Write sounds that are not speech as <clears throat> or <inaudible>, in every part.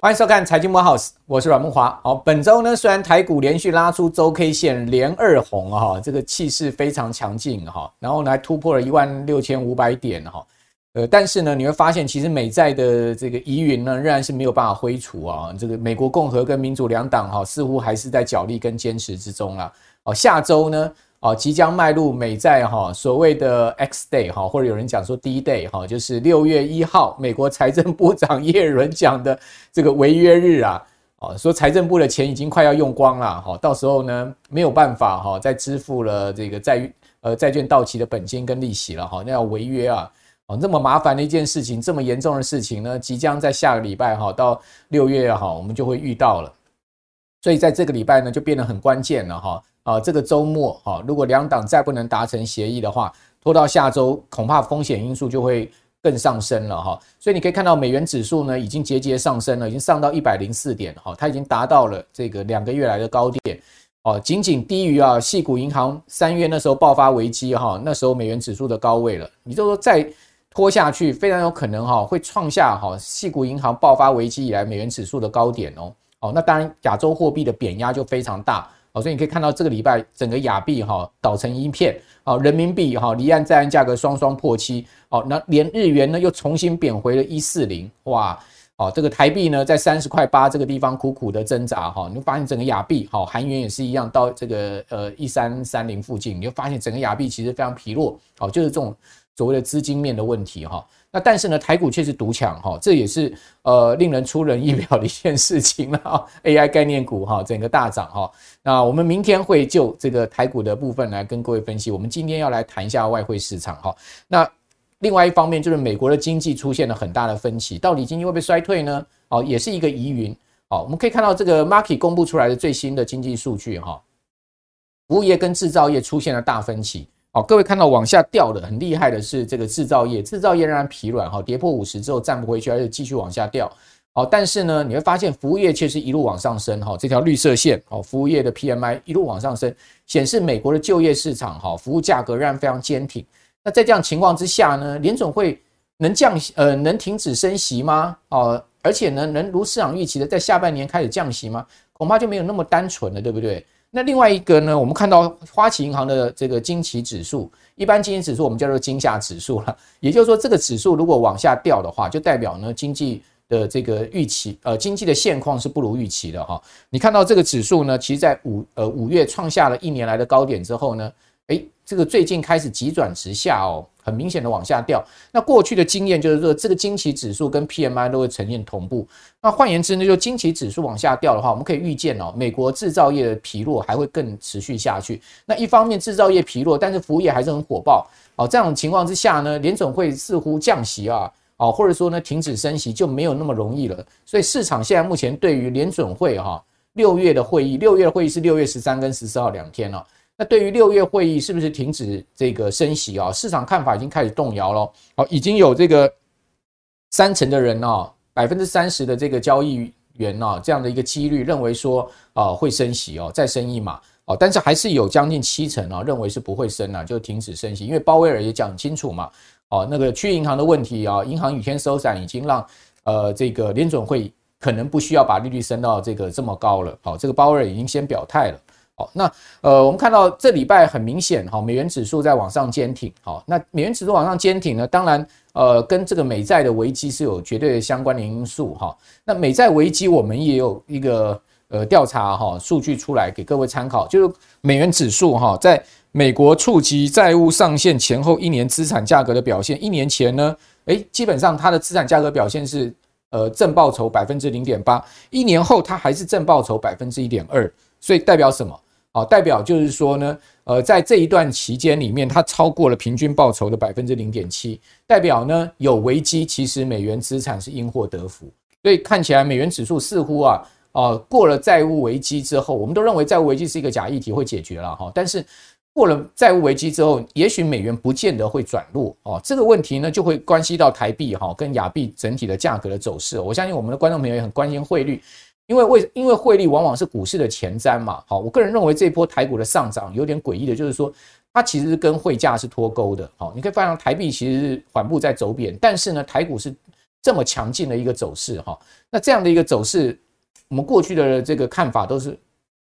欢迎收看《财经慕 House》，我是阮慕驊。好，本周呢，虽然台股连续拉出周 K 线连二红哈，这个气势非常强劲哈，然后呢突破了一万六千五百点哈，呃，但是呢，你会发现其实美债的这个疑云呢，仍然是没有办法挥除啊。这个美国共和跟民主两党哈，似乎还是在角力跟坚持之中了。哦，下周呢？哦，即将迈入美债哈所谓的 X day 哈，或者有人讲说 D day 哈，就是六月一号，美国财政部长耶伦讲的这个违约日啊，哦，说财政部的钱已经快要用光了哈，到时候呢没有办法哈再支付了这个债呃债券到期的本金跟利息了哈，那要违约啊，哦，这么麻烦的一件事情，这么严重的事情呢，即将在下个礼拜哈到六月哈，我们就会遇到了，所以在这个礼拜呢就变得很关键了哈。啊，这个周末哈，如果两党再不能达成协议的话，拖到下周，恐怕风险因素就会更上升了哈。所以你可以看到美元指数呢，已经节节上升了，已经上到一百零四点哈，它已经达到了这个两个月来的高点哦，仅仅低于啊矽谷银行三月那时候爆发危机哈，那时候美元指数的高位了。你就说再拖下去，非常有可能哈会创下哈矽谷银行爆发危机以来美元指数的高点哦。哦，那当然亚洲货币的贬压就非常大。好，所以你可以看到这个礼拜整个亚币哈倒成一片，好，人民币哈离岸在岸价格双双破七，好，那连日元呢又重新贬回了一四零，哇，哦，这个台币呢在三十块八这个地方苦苦的挣扎哈，你会发现整个亚币好，韩元也是一样到这个呃一三三零附近，你会发现整个亚币其实非常疲弱，好，就是这种所谓的资金面的问题哈。那但是呢，台股却是独强哈，这也是呃令人出人意表的一件事情了。AI 概念股哈，整个大涨哈。那我们明天会就这个台股的部分来跟各位分析。我们今天要来谈一下外汇市场哈。那另外一方面就是美国的经济出现了很大的分歧，到底经济会不会衰退呢？哦，也是一个疑云。好，我们可以看到这个 Markit 公布出来的最新的经济数据哈，服务业跟制造业出现了大分歧。好，各位看到往下掉的很厉害的是这个制造业，制造业仍然疲软哈，跌破五十之后站不回去，而且继续往下掉。好，但是呢，你会发现服务业却是一路往上升哈，这条绿色线哦，服务业的 PMI 一路往上升，显示美国的就业市场哈，服务价格仍然非常坚挺。那在这样情况之下呢，联总会能降呃能停止升息吗？哦，而且呢，能如市场预期的在下半年开始降息吗？恐怕就没有那么单纯了，对不对？那另外一个呢，我们看到花旗银行的这个惊奇指数，一般经济指数我们叫做惊吓指数了。也就是说，这个指数如果往下掉的话，就代表呢经济的这个预期，呃，经济的现况是不如预期的哈。你看到这个指数呢，其实在五呃五月创下了一年来的高点之后呢，诶，这个最近开始急转直下哦。很明显的往下掉，那过去的经验就是说，这个惊奇指数跟 PMI 都会呈现同步。那换言之呢，就惊奇指数往下掉的话，我们可以预见哦，美国制造业的疲弱还会更持续下去。那一方面制造业疲弱，但是服务业还是很火爆。哦，这样情况之下呢，联准会似乎降息啊，哦，或者说呢停止升息就没有那么容易了。所以市场现在目前对于联准会哈六月的会议，六月的会议是六月十三跟十四号两天了。那对于六月会议是不是停止这个升息啊？市场看法已经开始动摇了。好，已经有这个三成的人哦，百分之三十的这个交易员哦，这样的一个几率认为说啊会升息哦，再升一码哦。但是还是有将近七成啊认为是不会升啊，就停止升息。因为鲍威尔也讲清楚嘛，哦，那个区银行的问题啊，银行雨天收伞已经让呃这个联准会可能不需要把利率升到这个这么高了。好，这个鲍威尔已经先表态了。好，那呃，我们看到这礼拜很明显，哈，美元指数在往上坚挺。好，那美元指数往上坚挺呢，当然，呃，跟这个美债的危机是有绝对的相关的因素，哈。那美债危机，我们也有一个呃调查哈数据出来给各位参考，就是美元指数哈，在美国触及债务上限前后一年资产价格的表现。一年前呢，诶，基本上它的资产价格表现是呃正报酬百分之零点八，一年后它还是正报酬百分之一点二。所以代表什么？好，代表就是说呢，呃，在这一段期间里面，它超过了平均报酬的百分之零点七，代表呢有危机，其实美元资产是因祸得福。所以看起来美元指数似乎啊，呃，过了债务危机之后，我们都认为债务危机是一个假议题，会解决了哈。但是过了债务危机之后，也许美元不见得会转弱哦。这个问题呢，就会关系到台币哈跟亚币整体的价格的走势。我相信我们的观众朋友也很关心汇率。因为为因为汇率往往是股市的前瞻嘛，好，我个人认为这一波台股的上涨有点诡异的，就是说它其实是跟汇价是脱钩的。好，你可以发现台币其实是缓步在走贬，但是呢，台股是这么强劲的一个走势哈。那这样的一个走势，我们过去的这个看法都是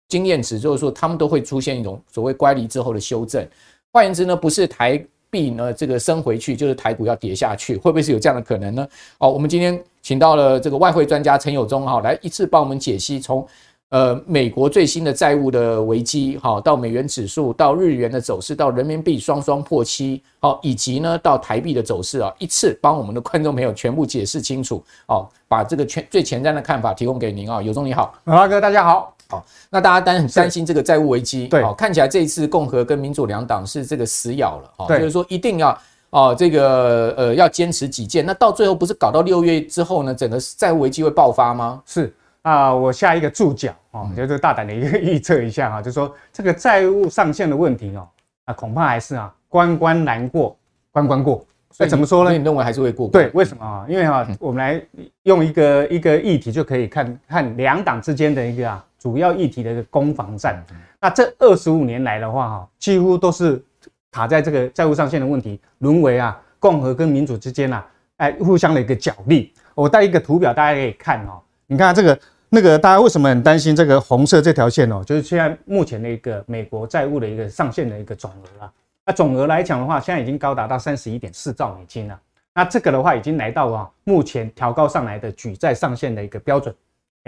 经验值，就是说他们都会出现一种所谓乖离之后的修正。换言之呢，不是台币呢这个升回去，就是台股要跌下去，会不会是有这样的可能呢？哦，我们今天请到了这个外汇专家陈友忠哈，来一次帮我们解析从。呃，美国最新的债务的危机，好，到美元指数，到日元的走势，到人民币双双破七，好，以及呢，到台币的走势啊，一次帮我们的观众朋友全部解释清楚，哦，把这个全最前瞻的看法提供给您啊，友忠你好，老大哥大家好，好，那大家当然很担心这个债务危机，对，好，看起来这一次共和跟民主两党是这个死咬了，对，就是说一定要哦，这个呃要坚持己见，那到最后不是搞到六月之后呢，整个债务危机会爆发吗？是。啊，我下一个注脚哦，就是大胆的一个预测一下哈，就是说这个债务上限的问题哦，啊，恐怕还是啊关关难过关关过。所以怎么说呢？你认为还是会过？对，为什么啊？因为哈，我们来用一个一个议题就可以看看两党之间的一个啊主要议题的一个攻防战。那这二十五年来的话哈，几乎都是卡在这个债务上限的问题，沦为啊共和跟民主之间啊哎互相的一个角力。我带一个图表，大家可以看哦，你看这个。那个大家为什么很担心这个红色这条线哦？就是现在目前的一个美国债务的一个上限的一个总额啊。那总额来讲的话，现在已经高达到三十一点四兆美金了。那这个的话已经来到啊目前调高上来的举债上限的一个标准。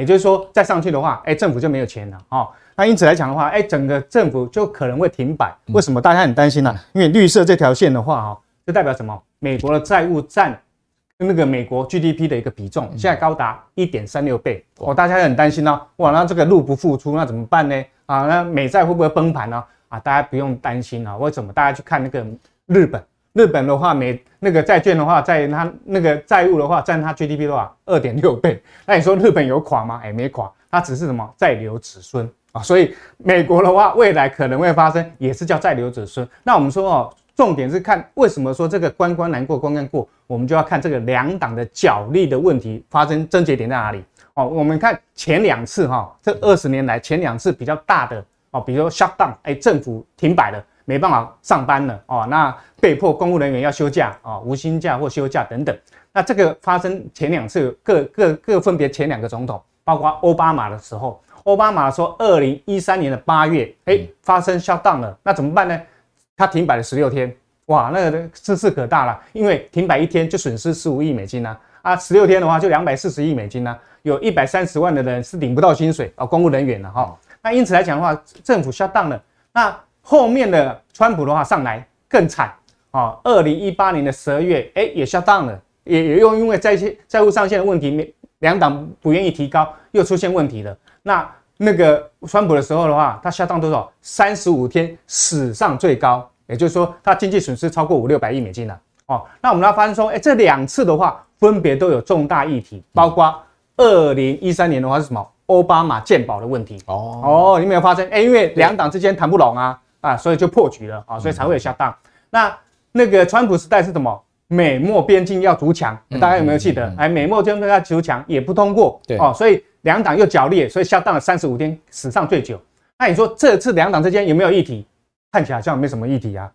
也就是说，再上去的话，哎，政府就没有钱了哦。那因此来讲的话，哎，整个政府就可能会停摆。为什么大家很担心呢？因为绿色这条线的话哈，就代表什么？美国的债务占。那个美国 GDP 的一个比重现在高达一点三六倍哦，大家很担心哦，哇，那这个入不敷出，那怎么办呢？啊，那美债会不会崩盘呢？啊，大家不用担心啊，为什么？大家去看那个日本，日本的话，美那个债券的话，在它那个债务的话，占它 GDP 的话，二点六倍。那你说日本有垮吗？哎，没垮，它只是什么在留子孙啊。所以美国的话，未来可能会发生，也是叫在留子孙。那我们说哦。重点是看为什么说这个关关难过关关过，我们就要看这个两党的角力的问题发生症结点在哪里哦。我们看前两次哈，这二十年来前两次比较大的哦，比如说 shut down，哎，政府停摆了，没办法上班了哦，那被迫公务人员要休假啊，无薪假或休假等等。那这个发生前两次各各各分别前两个总统，包括奥巴马的时候，奥巴马说二零一三年的八月，哎，发生 shut down 了，那怎么办呢？他停摆了十六天，哇，那个声势可大了，因为停摆一天就损失十五亿美金呢，啊，十六天的话就两百四十亿美金呢，有一百三十万的人是领不到薪水啊，公务人员了哈。那因此来讲的话，政府 shut down 了，那后面的川普的话上来更惨啊，二零一八年的十二月，哎，也 shut down 了，也也又因为债券债务上限的问题，两党不愿意提高，又出现问题了，那。那个川普的时候的话，他下档多少？三十五天史上最高，也就是说，他经济损失超过五六百亿美金了。哦，那我们来发现说，哎，这两次的话，分别都有重大议题，包括二零一三年的话是什么？奥巴马鉴宝的问题。哦哦，你没有发现？哎，因为两党之间谈不拢啊，啊，所以就破局了啊，所以才会有下档。那那个川普时代是什么？美墨边境要筑墙，大家有没有记得？哎，美墨边境要筑墙也不通过。对哦，所以。两党又角力，所以下档了三十五天，史上最久。那你说这次两党之间有没有议题？看起来好像没什么议题啊。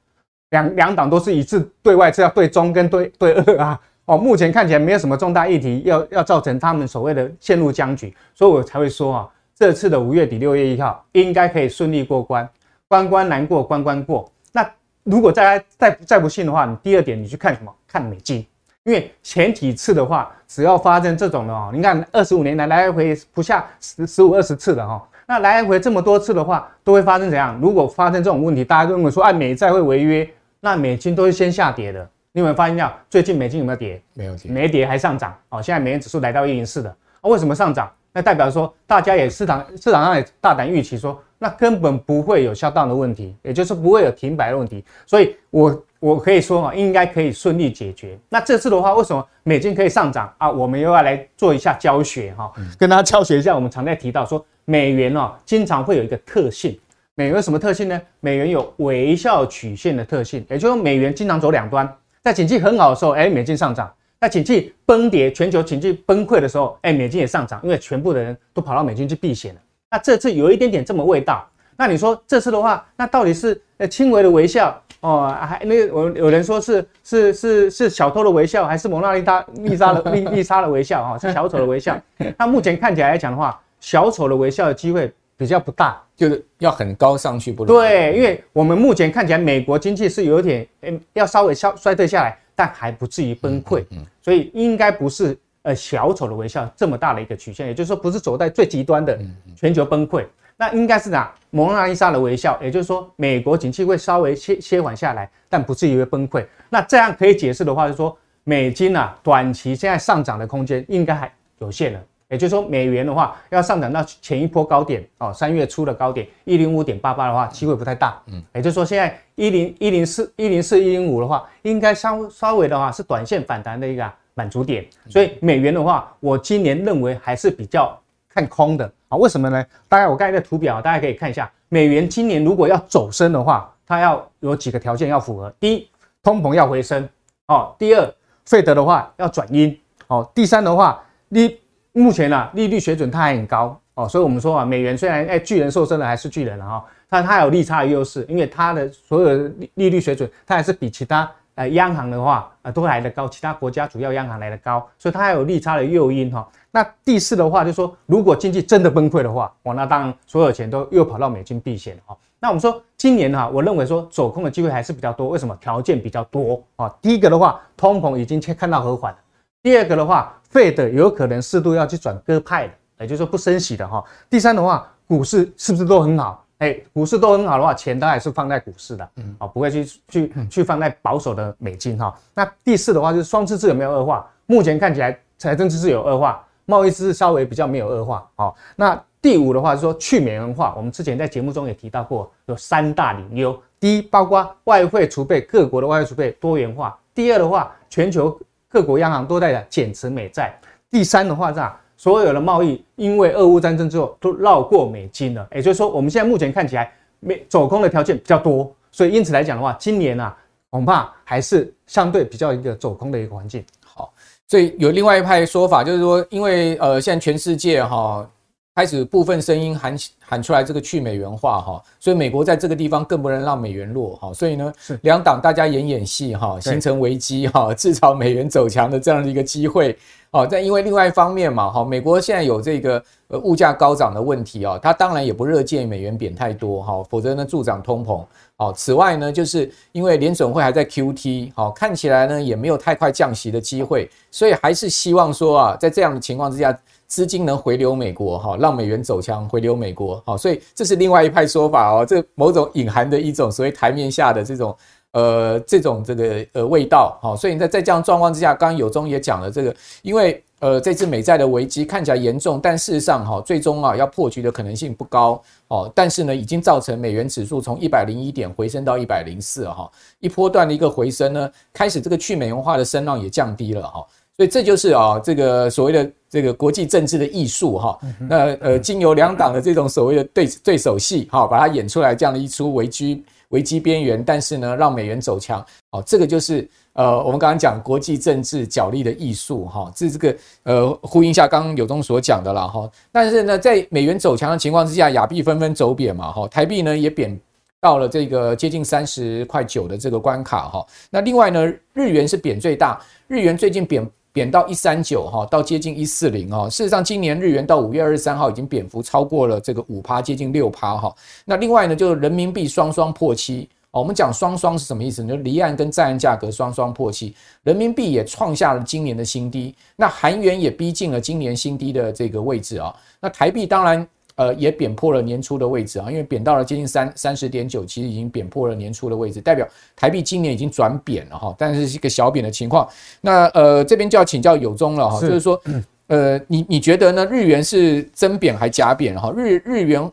两两党都是一致对外，是要对中跟对对俄啊。哦，目前看起来没有什么重大议题要要造成他们所谓的陷入僵局，所以我才会说啊，这次的五月底六月一号应该可以顺利过关，关关难过关关过。那如果再再再不信的话，你第二点你去看什么？看美金。因为前几次的话，只要发生这种的哦，你看二十五年来来回不下十十五二十次的哈，那来回这么多次的话，都会发生怎样？如果发生这种问题，大家都认为说，哎，美债会违约，那美金都是先下跌的。你有没有发现到最近美金有没有跌？没有跌，没跌还上涨哦。现在美元指数来到一零四的，为什么上涨？那代表说大家也市场市场上也大胆预期说，那根本不会有下档的问题，也就是不会有停摆的问题，所以我。我可以说啊，应该可以顺利解决。那这次的话，为什么美金可以上涨啊？我们又要来做一下教学哈，跟大家教学一下。我们常在提到说，美元哦，经常会有一个特性。美元有什么特性呢？美元有微笑曲线的特性，也就是美元经常走两端。在景气很好的时候，哎，美金上涨；在景气崩跌、全球经济崩溃的时候，哎，美金也上涨，因为全部的人都跑到美金去避险了。那这次有一点点这么味道。那你说这次的话，那到底是？呃轻微的微笑哦，还那个我有人说是是是是小偷的微笑，还是蒙娜丽莎丽莎的丽 <laughs> 丽莎的微笑哈，是小丑的微笑。那目前看起来来讲的话，小丑的微笑的机会比较不大，就是要很高上去不能。对，因为我们目前看起来美国经济是有点诶要稍微消衰退下来，但还不至于崩溃，所以应该不是。呃，小丑的微笑这么大的一个曲线，也就是说不是走在最极端的全球崩溃，那应该是哪？蒙娜丽莎的微笑，也就是说美国景气会稍微歇歇缓下来，但不至于会崩溃。那这样可以解释的话，就是说美金啊，短期现在上涨的空间应该还有限了。也就是说美元的话，要上涨到前一波高点哦，三月初的高点一零五点八八的话，机会不太大。嗯，也就是说现在一零一零四一零四一零五的话，应该稍稍微的话是短线反弹的一个。满足点，所以美元的话，我今年认为还是比较看空的啊。为什么呢？大概我刚才的图表，大家可以看一下，美元今年如果要走升的话，它要有几个条件要符合：第一，通膨要回升哦；第二，费德的话要转阴哦；第三的话，利目前啊利率水准它还很高哦，所以我们说啊，美元虽然哎巨人瘦身了还是巨人了哈，但它有利差的优势，因为它的所有的利率水准它还是比其他。呃，央行的话，呃，都来得高，其他国家主要央行来得高，所以它还有利差的诱因哈。那第四的话，就是说，如果经济真的崩溃的话，哇，那当然所有钱都又跑到美金避险哈。那我们说今年哈，我认为说走空的机会还是比较多，为什么？条件比较多啊。第一个的话，通膨已经看到和缓了；第二个的话，Fed 有可能适度要去转鸽派的，也就是说不升息的哈。第三的话，股市是不是都很好？哎，股市都很好的话，钱当然是放在股市的，嗯，啊，不会去去去放在保守的美金哈。那第四的话就是双赤字有没有恶化？目前看起来财政赤字有恶化，贸易赤字稍微比较没有恶化。好，那第五的话是说去美元化，我们之前在节目中也提到过，有三大理由：第一，包括外汇储备，各国的外汇储备多元化；第二的话，全球各国央行都在减持美债；第三的话是啊。所有的贸易因为俄乌战争之后都绕过美金了，也就是说，我们现在目前看起来，美走空的条件比较多，所以因此来讲的话，今年啊，恐怕还是相对比较一个走空的一个环境。好，所以有另外一派说法，就是说，因为呃，现在全世界哈。开始部分声音喊喊出来这个去美元化哈，所以美国在这个地方更不能让美元弱哈，所以呢，两党大家演演戏哈，形成危机哈，制造美元走强的这样的一个机会哦。但因为另外一方面嘛哈，美国现在有这个呃物价高涨的问题啊，它当然也不热见美元贬太多哈，否则呢助长通膨。哦，此外呢，就是因为联准会还在 QT，好，看起来呢也没有太快降息的机会，所以还是希望说啊，在这样的情况之下。资金能回流美国哈，让美元走强，回流美国好，所以这是另外一派说法哦，这某种隐含的一种所谓台面下的这种呃这种这个呃味道好，所以在在这样状况之下，刚刚有中也讲了这个，因为呃这次美债的危机看起来严重，但事实上哈最终啊要破局的可能性不高哦，但是呢已经造成美元指数从一百零一点回升到一百零四哈，一波段的一个回升呢，开始这个去美元化的声浪也降低了哈。所以这就是啊，这个所谓的这个国际政治的艺术哈。那呃，经由两党的这种所谓的对对手戏哈，把它演出来这样的一出危机危机边缘，但是呢，让美元走强。哦，这个就是呃，我们刚刚讲国际政治角力的艺术哈。这这个呃，呼应一下刚刚有忠所讲的了哈。但是呢，在美元走强的情况之下，亚币纷纷走贬嘛哈，台币呢也贬到了这个接近三十块九的这个关卡哈。那另外呢，日元是贬最大，日元最近贬。贬到一三九哈，到接近一四零哈。事实上，今年日元到五月二十三号已经贬幅超过了这个五趴，接近六趴哈。那另外呢，就是人民币双双破七。我们讲双双是什么意思呢？就离岸跟在岸价格双双破七，人民币也创下了今年的新低。那韩元也逼近了今年新低的这个位置啊。那台币当然。呃，也贬破了年初的位置啊，因为贬到了接近三三十点九，其实已经贬破了年初的位置，代表台币今年已经转贬了哈，但是是一个小贬的情况。那呃，这边就要请教友忠了哈，就是说，<clears throat> 呃，你你觉得呢？日元是真贬还假贬哈？日日元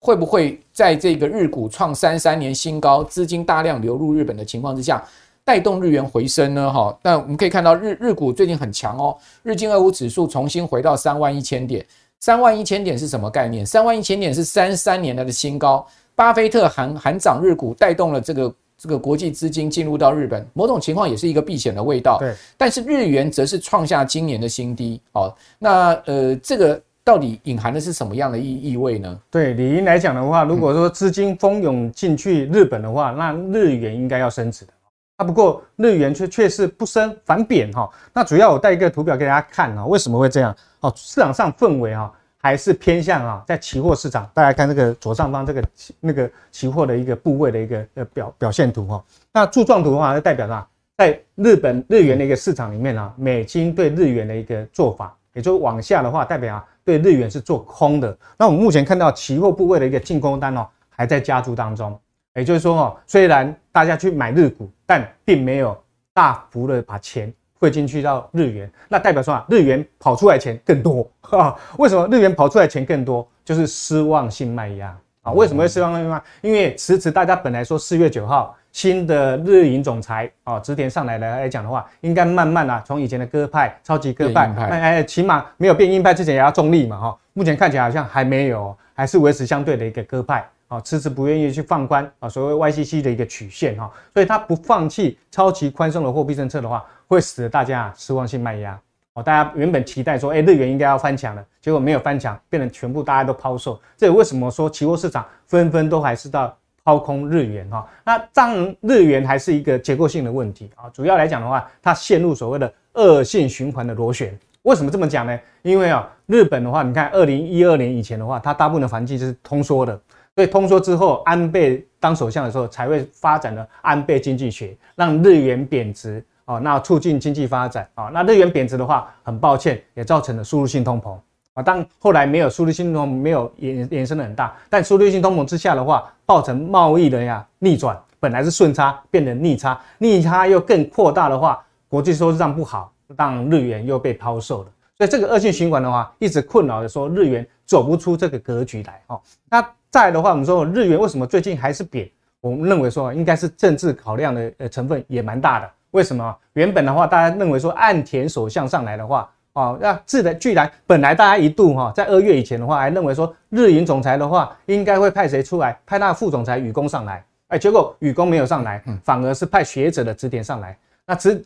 会不会在这个日股创三三年新高，资金大量流入日本的情况之下，带动日元回升呢？哈，但我们可以看到日日股最近很强哦，日经二五指数重新回到三万一千点。三万一千点是什么概念？三万一千点是三三年来的新高。巴菲特喊喊涨日股，带动了这个这个国际资金进入到日本，某种情况也是一个避险的味道。对，但是日元则是创下今年的新低。哦，那呃，这个到底隐含的是什么样的意意味呢？对理应来讲的话，如果说资金蜂拥进去日本的话，那日元应该要升值的。啊，不过日元却却是不升反贬哈。那主要我带一个图表给大家看啊，为什么会这样？哦，市场上氛围啊，还是偏向啊，在期货市场，大家看这个左上方这个那个期货的一个部位的一个呃表表现图哈。那柱状图的话，就代表啥？在日本日元的一个市场里面啊，美金对日元的一个做法，也就是往下的话，代表啊对日元是做空的。那我们目前看到期货部位的一个进攻单哦，还在加注当中。也就是说哦，虽然大家去买日股，但并没有大幅的把钱汇进去到日元，那代表说啊，日元跑出来钱更多啊？为什么日元跑出来钱更多？就是失望性卖压啊？为什么会失望性卖压？因为迟迟大家本来说四月九号新的日银总裁啊，植田上来来来讲的话，应该慢慢啊，从以前的鸽派、超级鸽派，哎哎，起码没有变鹰派之前也要中立嘛哈。目前看起来好像还没有，还是维持相对的一个鸽派。啊，迟迟不愿意去放宽啊，所谓 YCC 的一个曲线哈，所以他不放弃超级宽松的货币政策的话，会使得大家失望性卖压哦。大家原本期待说，哎，日元应该要翻强了，结果没有翻强，变成全部大家都抛售。这也为什么说期货市场纷纷都还是到抛空日元哈？那当然日元还是一个结构性的问题啊。主要来讲的话，它陷入所谓的恶性循环的螺旋。为什么这么讲呢？因为啊，日本的话，你看二零一二年以前的话，它大部分的环境就是通缩的。所以通缩之后，安倍当首相的时候，才会发展了安倍经济学，让日元贬值哦，那促进经济发展啊。那日元贬值的话，很抱歉，也造成了输入性通膨啊。当后来没有输入性通膨，没有延延伸的很大，但输入性通膨之下的话，造成贸易的呀逆转，本来是顺差变成逆差，逆差又更扩大的话，国际收支账不好，让日元又被抛售了。所以这个恶性循环的话，一直困扰的说日元走不出这个格局来哦。那再的话，我们说日元为什么最近还是贬？我们认为说应该是政治考量的呃成分也蛮大的。为什么？原本的话，大家认为说岸田首相上来的话，哦，那自然居然本来大家一度哈在二月以前的话，还认为说日银总裁的话应该会派谁出来？派那副总裁雨宫上来。哎，结果雨宫没有上来，反而是派学者的植田上来。那直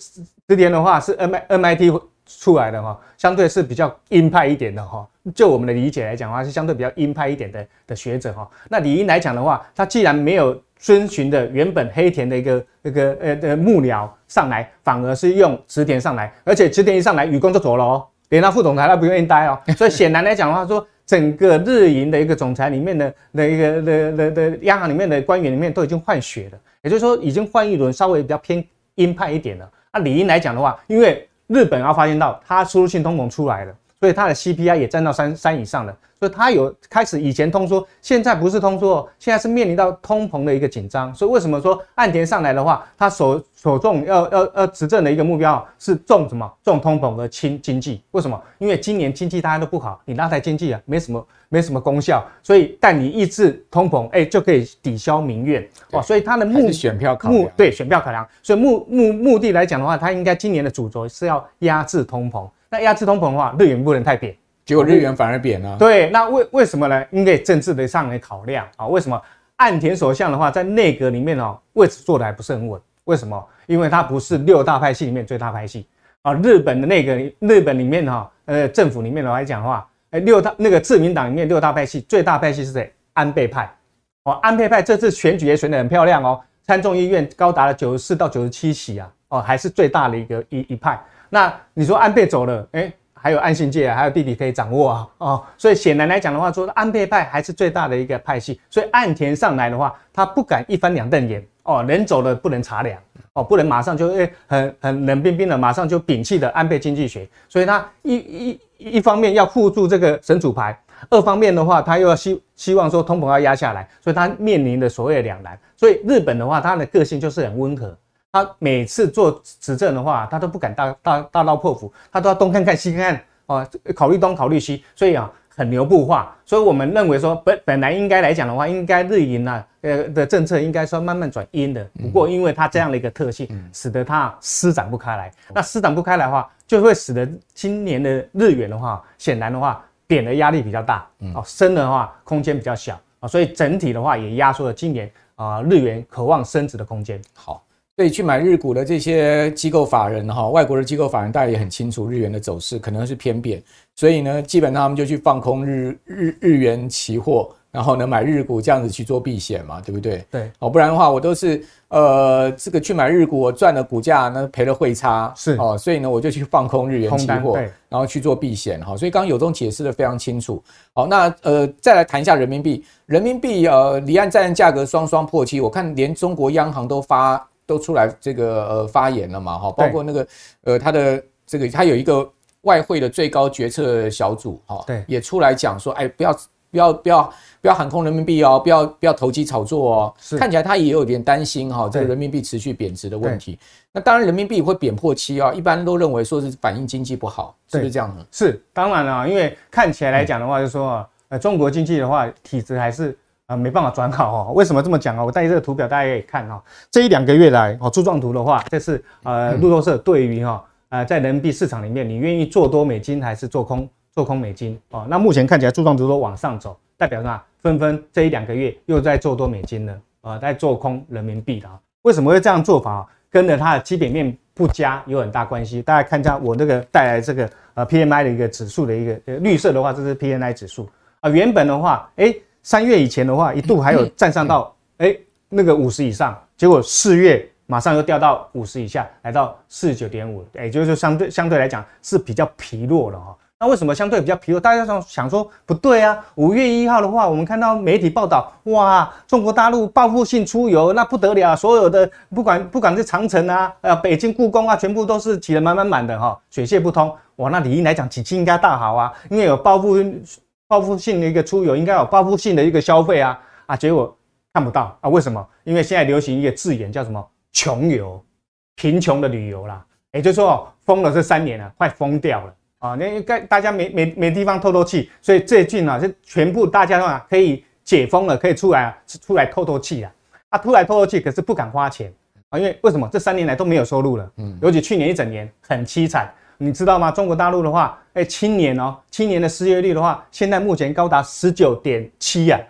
直田的话是 M MIT。出来的哈，相对是比较鹰派一点的哈。就我们的理解来讲的话，是相对比较鹰派一点的的学者哈。那理应来讲的话，他既然没有遵循的原本黑田的一个那个呃的幕僚上来，反而是用池田上来，而且池田一上来，雨公就走了哦，连他副总裁他不愿意待哦。<laughs> 所以显然来讲的话，说整个日银的一个总裁里面的那一个的的的央行里面的官员里面都已经换血了，也就是说已经换一轮，稍微比较偏鹰派一点了。那理应来讲的话，因为日本要发现到它输入性通膨出来了，所以它的 CPI 也占到三三以上了，所以它有开始以前通缩，现在不是通缩，现在是面临到通膨的一个紧张。所以为什么说岸田上来的话，他所所重要要要执政的一个目标是重什么？重通膨和轻经济。为什么？因为今年经济大家都不好，你拉抬经济啊，没什么没什么功效。所以但你抑制通膨，哎、欸，就可以抵消民怨哦。所以他的目选票考量，对选票考量。所以目目目的来讲的话，他应该今年的主轴是要压制通膨。那压制通膨的话，日元不能太贬，结果日元反而贬了。对，那为为什么呢？因为政治的上的考量啊。为什么岸田首相的话，在内阁里面哦，位置坐的还不是很稳？为什么？因为他不是六大派系里面最大派系啊。日本的那个日本里面哈，呃，政府里面来讲的话，哎，六大那个自民党里面六大派系最大派系是谁？安倍派哦，安倍派这次选举也选得很漂亮哦，参众议院高达了九十四到九十七席啊，哦，还是最大的一个一一派。那你说安倍走了，哎、欸，还有岸信介，还有弟弟可以掌握啊，哦，所以显然来讲的话，说安倍派还是最大的一个派系，所以岸田上来的话，他不敢一翻两瞪眼，哦，人走了不能茶凉，哦，不能马上就诶、欸、很很冷冰冰的，马上就摒弃了安倍经济学，所以他一一一方面要护住这个神主牌，二方面的话，他又要希希望说通膨要压下来，所以他面临的所谓的两难，所以日本的话，他的个性就是很温和。他每次做执政的话，他都不敢大大大刀破斧，他都要东看看西看看啊，考虑东考虑西，所以啊很牛步化。所以我们认为说本本来应该来讲的话，应该日银啊呃的政策应该说慢慢转阴的。不过因为它这样的一个特性，使得它施展不开来。那施展不开来的话，就会使得今年的日元的话，显然的话贬的压力比较大，哦升的话空间比较小啊，所以整体的话也压缩了今年啊日元渴望升值的空间。好。所以去买日股的这些机构法人哈，外国的机构法人大家也很清楚日元的走势可能是偏贬，所以呢，基本上他们就去放空日日日元期货。然后呢，买日股这样子去做避险嘛，对不对？对，哦，不然的话，我都是呃，这个去买日股，我赚了股价，呢赔了汇差，是哦，所以呢，我就去放空日元期货，然后去做避险哈。所以刚刚有忠解释的非常清楚。好，那呃，再来谈一下人民币，人民币呃，离岸债券价格双双破七，我看连中国央行都发都出来这个呃发言了嘛，哈，包括那个呃，他的这个他有一个外汇的最高决策小组哈，对，也出来讲说，哎，不要。不要不要不要喊空人民币哦！不要不要投机炒作哦！看起来他也有点担心哈，这个人民币持续贬值的问题。那当然，人民币会贬破七啊，一般都认为说是反映经济不好，是不是这样呢？是，当然了，因为看起来来讲的话，就是说呃，中国经济的话体质还是呃没办法转好哦。为什么这么讲啊？我带这个图表大家可以看哈，这一两个月来哦，柱状图的话，这是呃 <clears throat> 路透社对于哈呃在人民币市场里面，你愿意做多美金还是做空？做空美金哦，那目前看起来柱状图都往上走，代表什么？纷纷这一两个月又在做多美金了啊，在做空人民币的啊。为什么会这样做法？跟着它的基本面不佳有很大关系。大家看一下我这个带来这个呃 PMI 的一个指数的一个呃绿色的话，这是 PMI 指数啊。原本的话，哎，三月以前的话一度还有站上到哎那个五十以上，结果四月马上又掉到五十以下，来到四十九点五，也就是相对相对来讲是比较疲弱了哈。那为什么相对比较疲弱？大家想想说不对啊！五月一号的话，我们看到媒体报道，哇，中国大陆报复性出游，那不得了，所有的不管不管是长城啊，呃，北京故宫啊，全部都是挤得满满满的哈，水泄不通。哇，那理应来讲，景气应该大好啊，因为有报复报复性的一个出游，应该有报复性的一个消费啊啊，结果看不到啊，为什么？因为现在流行一个字眼叫什么？穷游，贫穷的旅游啦，也就是说封了这三年了，快疯掉了。啊，那该大家没没没地方透透气，所以最近呢，是全部大家的话可以解封了，可以出来出来透透气啊。啊，出来透透气，可是不敢花钱啊，因为为什么？这三年来都没有收入了，嗯，尤其去年一整年很凄惨，你知道吗？中国大陆的话，哎，青年哦，青年的失业率的话，现在目前高达十九点七呀，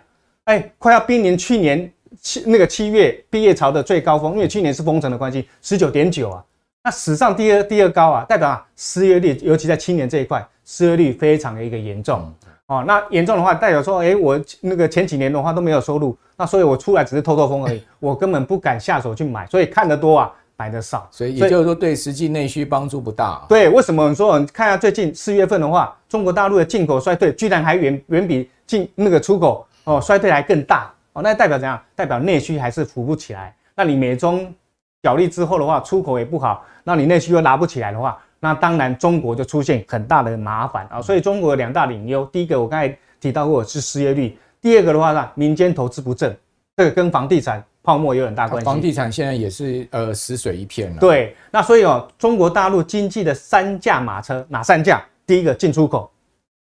哎，快要濒临去年七那个七月毕业潮的最高峰，因为去年是封城的关系，十九点九啊。那史上第二第二高啊，代表啊失业率，尤其在青年这一块，失业率非常的一个严重哦。那严重的话，代表说，哎，我那个前几年的话都没有收入，那所以我出来只是透透风而已，我根本不敢下手去买，所以看得多啊，买的少，所以也就是说对实际内需帮助不大。对，为什么你说？你看下最近四月份的话，中国大陆的进口衰退居然还远远比进那个出口哦衰退还更大哦，那代表怎样？代表内需还是扶不起来。那你美中角力之后的话，出口也不好，那你内需又拿不起来的话，那当然中国就出现很大的麻烦啊。所以中国有两大隐忧，第一个我刚才提到过是失业率，第二个的话呢，民间投资不振，这个跟房地产泡沫有很大关系。房地产现在也是呃死水一片了。对，那所以哦，中国大陆经济的三驾马车哪三驾？第一个进出口，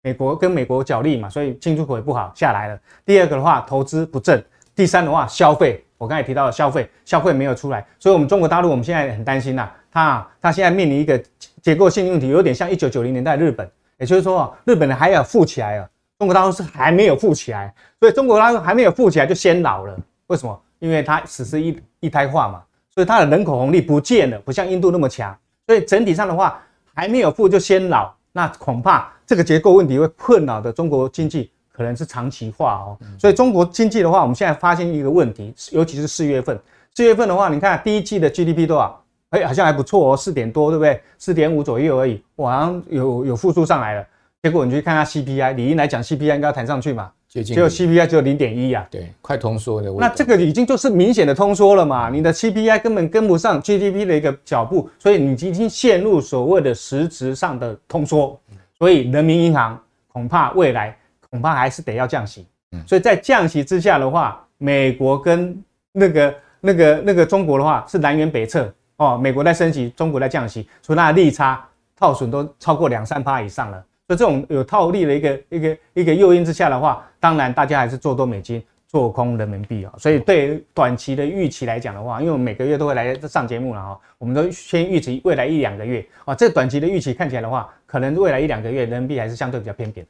美国跟美国角力嘛，所以进出口也不好下来了。第二个的话，投资不振。第三的话，消费。我刚才提到的消费，消费没有出来，所以我们中国大陆我们现在很担心呐，它它现在面临一个结构性问题，有点像一九九零年代日本，也就是说日本人还要富起来了，中国大陆是还没有富起来，所以中国大陆还没有富起来就先老了，为什么？因为它只是一一胎化嘛，所以它的人口红利不见了，不像印度那么强，所以整体上的话还没有富就先老，那恐怕这个结构问题会困扰的中国经济。可能是长期化哦，所以中国经济的话，我们现在发现一个问题，尤其是四月份。四月份的话，你看第一季的 GDP 多少？哎，好像还不错哦，四点多，对不对？四点五左右而已，我，好像有有复苏上来了。结果你去看下 CPI，理应来讲 CPI 应该要弹上去嘛，结果 CPI 只有零点一呀，对，快通缩的。那这个已经就是明显的通缩了嘛，你的 CPI 根本跟不上 GDP 的一个脚步，所以你已经陷入所谓的实质上的通缩。所以人民银行恐怕未来。恐怕还是得要降息，所以在降息之下的话，美国跟那个、那个、那个中国的话是南辕北辙哦。美国在升息，中国在降息，所以它的利差套损都超过两三趴以上了。这种有套利的一个、一个、一个诱因之下的话，当然大家还是做多美金，做空人民币啊。所以对短期的预期来讲的话，因为我每个月都会来上节目了哈，我们都先预期未来一两个月啊。这短期的预期看起来的话，可能未来一两个月人民币还是相对比较偏贬。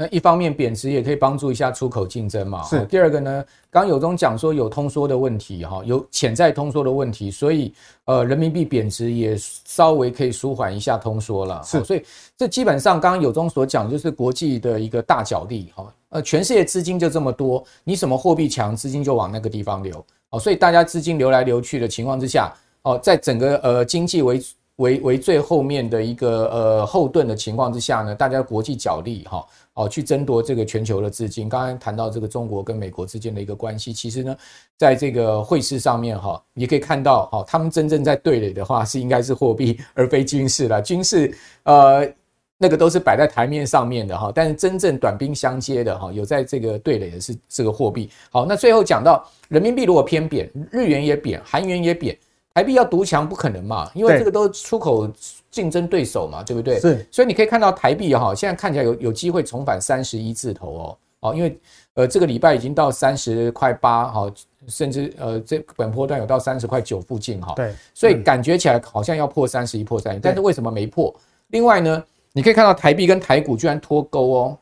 那一方面贬值也可以帮助一下出口竞争嘛。是。第二个呢，刚有中讲说有通缩的问题哈，有潜在通缩的问题，所以呃人民币贬值也稍微可以舒缓一下通缩了。是。所以这基本上刚刚有中所讲就是国际的一个大角力哈。呃，全世界资金就这么多，你什么货币强，资金就往那个地方流。哦，所以大家资金流来流去的情况之下，哦，在整个呃经济为为为最后面的一个呃后盾的情况之下呢，大家国际角力哈。哦，去争夺这个全球的资金。刚刚谈到这个中国跟美国之间的一个关系，其实呢，在这个汇市上面哈，也可以看到哈，他们真正在对垒的话是应该是货币而非军事了。军事呃那个都是摆在台面上面的哈，但是真正短兵相接的哈，有在这个对垒的是这个货币。好，那最后讲到人民币如果偏贬，日元也贬，韩元也贬。台币要独强不可能嘛，因为这个都出口竞争对手嘛，对不对？是，所以你可以看到台币哈，现在看起来有有机会重返三十一字头哦哦，因为呃这个礼拜已经到三十块八哈，甚至呃这本波段有到三十块九附近哈，对，所以感觉起来好像要破三十一破三十一，但是为什么没破？另外呢，你可以看到台币跟台股居然脱钩哦，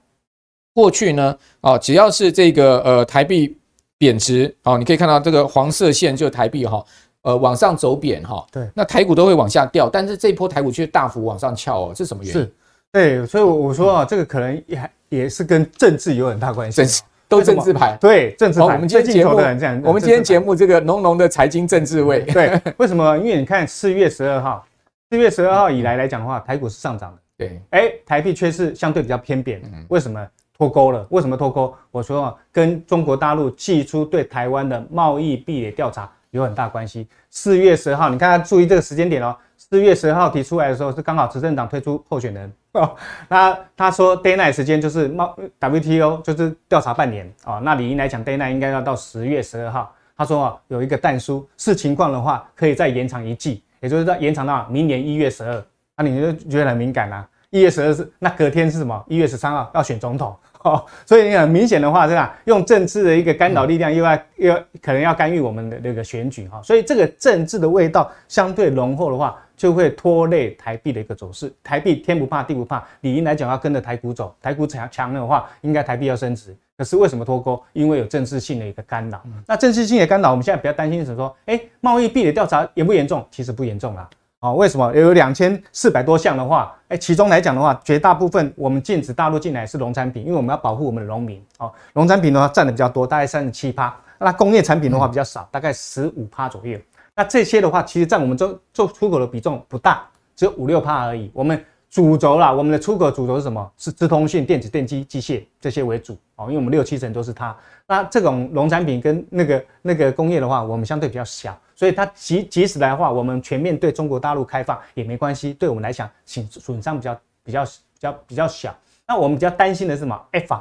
过去呢啊只要是这个呃台币贬值啊，你可以看到这个黄色线就是台币哈。呃，往上走贬哈，对，那台股都会往下掉，但是这一波台股却大幅往上翘哦，这是什么原因？是，对，所以我说啊，这个可能也也是跟政治有很大关系，政治都政治牌，对，政治牌。我们今天节目，我们今天节目这个浓浓的财经政治味，对，为什么？因为你看四月十二号，四月十二号以来来讲的话，台股是上涨的，对，哎，台币却是相对比较偏贬，为什么脱钩了？为什么脱钩？我说啊，跟中国大陆祭出对台湾的贸易壁垒调查。有很大关系。四月十号，你看他注意这个时间点哦。四月十号提出来的时候，是刚好执政党推出候选人 <laughs> 哦。那他说 deadline 时间就是贸 WTO 就是调查半年哦。那理应来讲 deadline 应该要到十月十二号。他说哦，有一个但书，视情况的话可以再延长一季，也就是再延长到明年一月十二。那你就觉得很敏感啊？一月十二是那隔天是什么？一月十三号要选总统。哦，所以很明显的话，这样用政治的一个干扰力量，又要又要可能要干预我们的那个选举哈，所以这个政治的味道相对浓厚的话，就会拖累台币的一个走势。台币天不怕地不怕，理应来讲要跟着台股走，台股强强的话，应该台币要升值。可是为什么脱钩？因为有政治性的一个干扰。那政治性的干扰，我们现在比较担心的是说，哎，贸易壁垒调查严不严重？其实不严重啦。哦，为什么有两千四百多项的话，哎，其中来讲的话，绝大部分我们禁止大陆进来是农产品，因为我们要保护我们的农民。哦，农产品的话占的比较多，大概三十七趴。那工业产品的话比较少，大概十五趴左右。那这些的话，其实占我们做做出口的比重不大，只有五六趴而已。我们。主轴啦，我们的出口主轴是什么？是资通讯、电子、电机、机械这些为主哦，因为我们六七成都是它。那这种农产品跟那个那个工业的话，我们相对比较小，所以它即即使来的话，我们全面对中国大陆开放也没关系，对我们来讲损损伤比较比较比较比较小。那我们比较担心的是什么？ECFA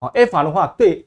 哦，ECFA 的话对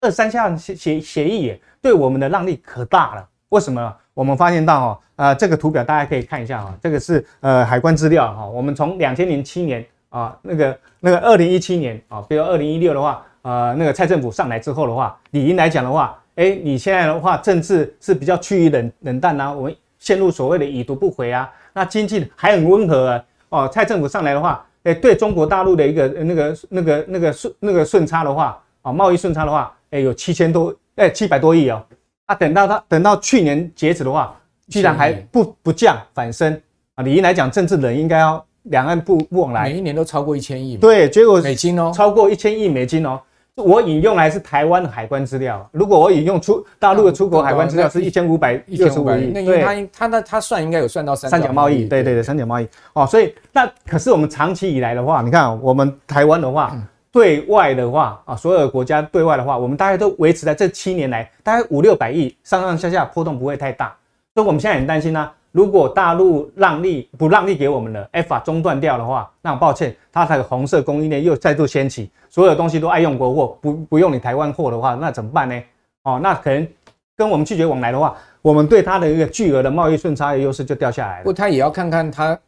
二三项协协协议也对我们的让利可大了。为什么？我们发现到哈，呃，这个图表大家可以看一下哈，这个是呃海关资料哈。我们从两千零七年啊，那个那个二零一七年啊，比如二零一六的话，呃，那个蔡政府上来之后的话，理应来讲的话，哎，你现在的话政治是比较趋于冷冷淡呐，我们陷入所谓的已读不回啊，那经济还很温和啊。哦，蔡政府上来的话，哎，对中国大陆的一个那个那个那个顺那个顺差的话，啊，贸易顺差的话，哎，有七千多哎七百多亿哦。啊，等到他等到去年截止的话，居然还不不降反升啊！理应来讲，政治人应该要两岸不不往来，每一年都超过一千亿。对，结果美金哦，超过一千亿美金哦。我引用来是台湾的海关资料，如果我引用出大陆的出口海关资料是一千五百六十五亿，那因为他他他他算应该有算到三三角贸易，对对对，三角贸易哦。所以那可是我们长期以来的话，你看我们台湾的话。对外的话啊，所有的国家对外的话，我们大概都维持在这七年来大概五六百亿上上下下波动不会太大，所以我们现在很担心呢、啊。如果大陆让利不让利给我们了，FA 中断掉的话，那很抱歉，它的红色供应链又再度掀起，所有东西都爱用国货，不不用你台湾货的话，那怎么办呢？哦，那可能跟我们拒绝往来的话，我们对它的一个巨额的贸易顺差的优势就掉下来了。不过他也要看看他。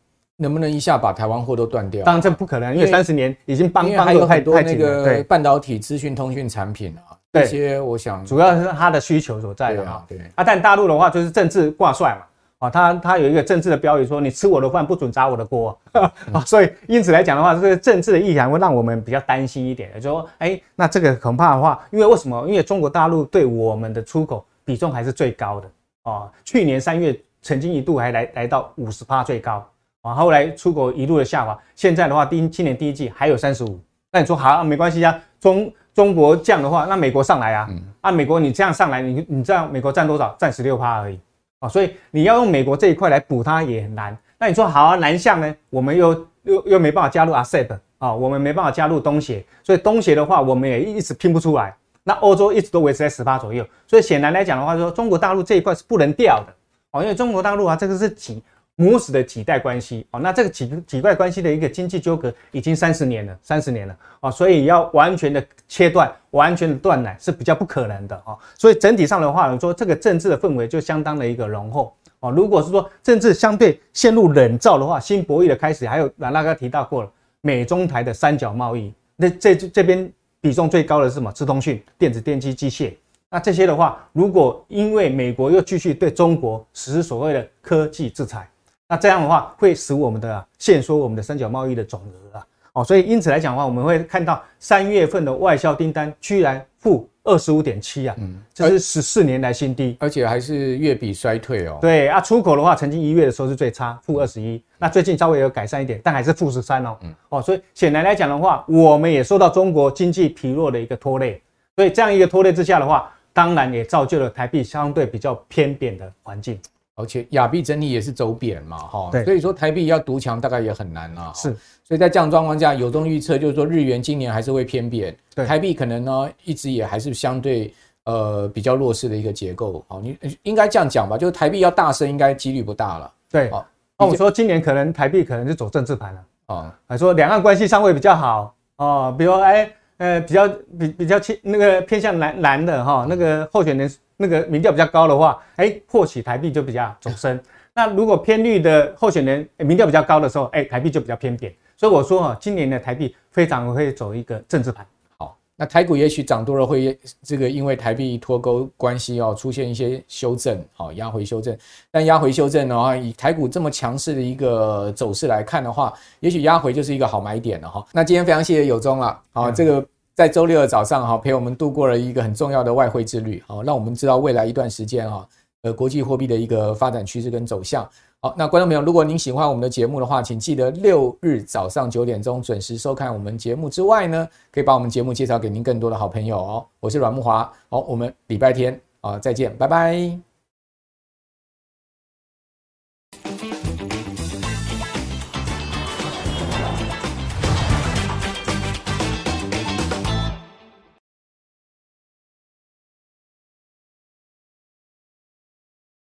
能不能一下把台湾货都断掉？当然这不可能，因为三十年已经帮帮还有很多那个半导体、资讯通讯产品啊，这些我想主要是它的需求所在的啊。对啊，但大陆的话就是政治挂帅嘛，啊，他他有一个政治的标语说：“你吃我的饭，不准砸我的锅。<laughs> ”啊，所以因此来讲的话，这个政治的意涵会让我们比较担心一点，就是说，哎，那这个恐怕的话，因为为什么？因为中国大陆对我们的出口比重还是最高的啊。去年三月曾经一度还来来到五十趴最高啊，后来出口一路的下滑，现在的话，第一今年第一季还有三十五。那你说好，啊没关系啊，中中国降的话，那美国上来啊，啊，美国你这样上来，你你知道美国占多少？占十六趴而已。啊，所以你要用美国这一块来补它也很难。那你说好啊，南向呢？我们又又又没办法加入 ASEP 啊，我们没办法加入东协，所以东协的话，我们也一直拼不出来。那欧洲一直都维持在十八左右，所以显然来讲的话，说中国大陆这一块是不能掉的哦，因为中国大陆啊，这个是挤。母子的几代关系哦，那这个几几代关系的一个经济纠葛已经三十年了，三十年了啊，所以要完全的切断、完全的断奶是比较不可能的啊。所以整体上的话，说这个政治的氛围就相当的一个浓厚啊。如果是说政治相对陷入冷战的话，新博弈的开始，还有那个提到过了美中台的三角贸易，那这这边比重最高的是什么？资通讯、电子、电机、机械。那这些的话，如果因为美国又继续对中国实施所谓的科技制裁。那这样的话，会使我们的限缩我们的三角贸易的总额啊，哦，所以因此来讲的话，我们会看到三月份的外销订单居然负二十五点七啊，嗯，这是十四年来新低，而且还是月比衰退哦。对啊，出口的话，曾经一月的时候是最差，负二十一，那最近稍微有改善一点，但还是负十三哦。嗯，哦，所以显然来讲的话，我们也受到中国经济疲弱的一个拖累，所以这样一个拖累之下的话，当然也造就了台币相对比较偏贬的环境。而且亚币整体也是走贬嘛，哈，所以说台币要独强大概也很难啊。是，所以在这样状况下，有中预测就是说日元今年还是会偏贬，台币可能呢一直也还是相对呃比较弱势的一个结构。好，你应该这样讲吧，就是台币要大升应该几率不大了。对，哦，那我说今年可能台币可能是走政治盘了哦，还说两岸关系尚未比较好哦，比如哎呃比较比比较偏那个偏向蓝蓝的哈那个候选人。那个民调比较高的话，哎，或许台币就比较走升。那如果偏绿的候选人民调比较高的时候，哎，台币就比较偏贬。所以我说哈，今年的台币非常会走一个政治盘。好，那台股也许涨多了会这个因为台币脱钩关系哦，出现一些修正，好，压回修正。但压回修正的话，以台股这么强势的一个走势来看的话，也许压回就是一个好买点了哈。那今天非常谢谢有忠了，好，这个。在周六的早上哈，陪我们度过了一个很重要的外汇之旅，好，让我们知道未来一段时间哈，呃，国际货币的一个发展趋势跟走向。好，那观众朋友，如果您喜欢我们的节目的话，请记得六日早上九点钟准时收看我们节目之外呢，可以把我们节目介绍给您更多的好朋友哦。我是阮慕华，好，我们礼拜天啊再见，拜拜。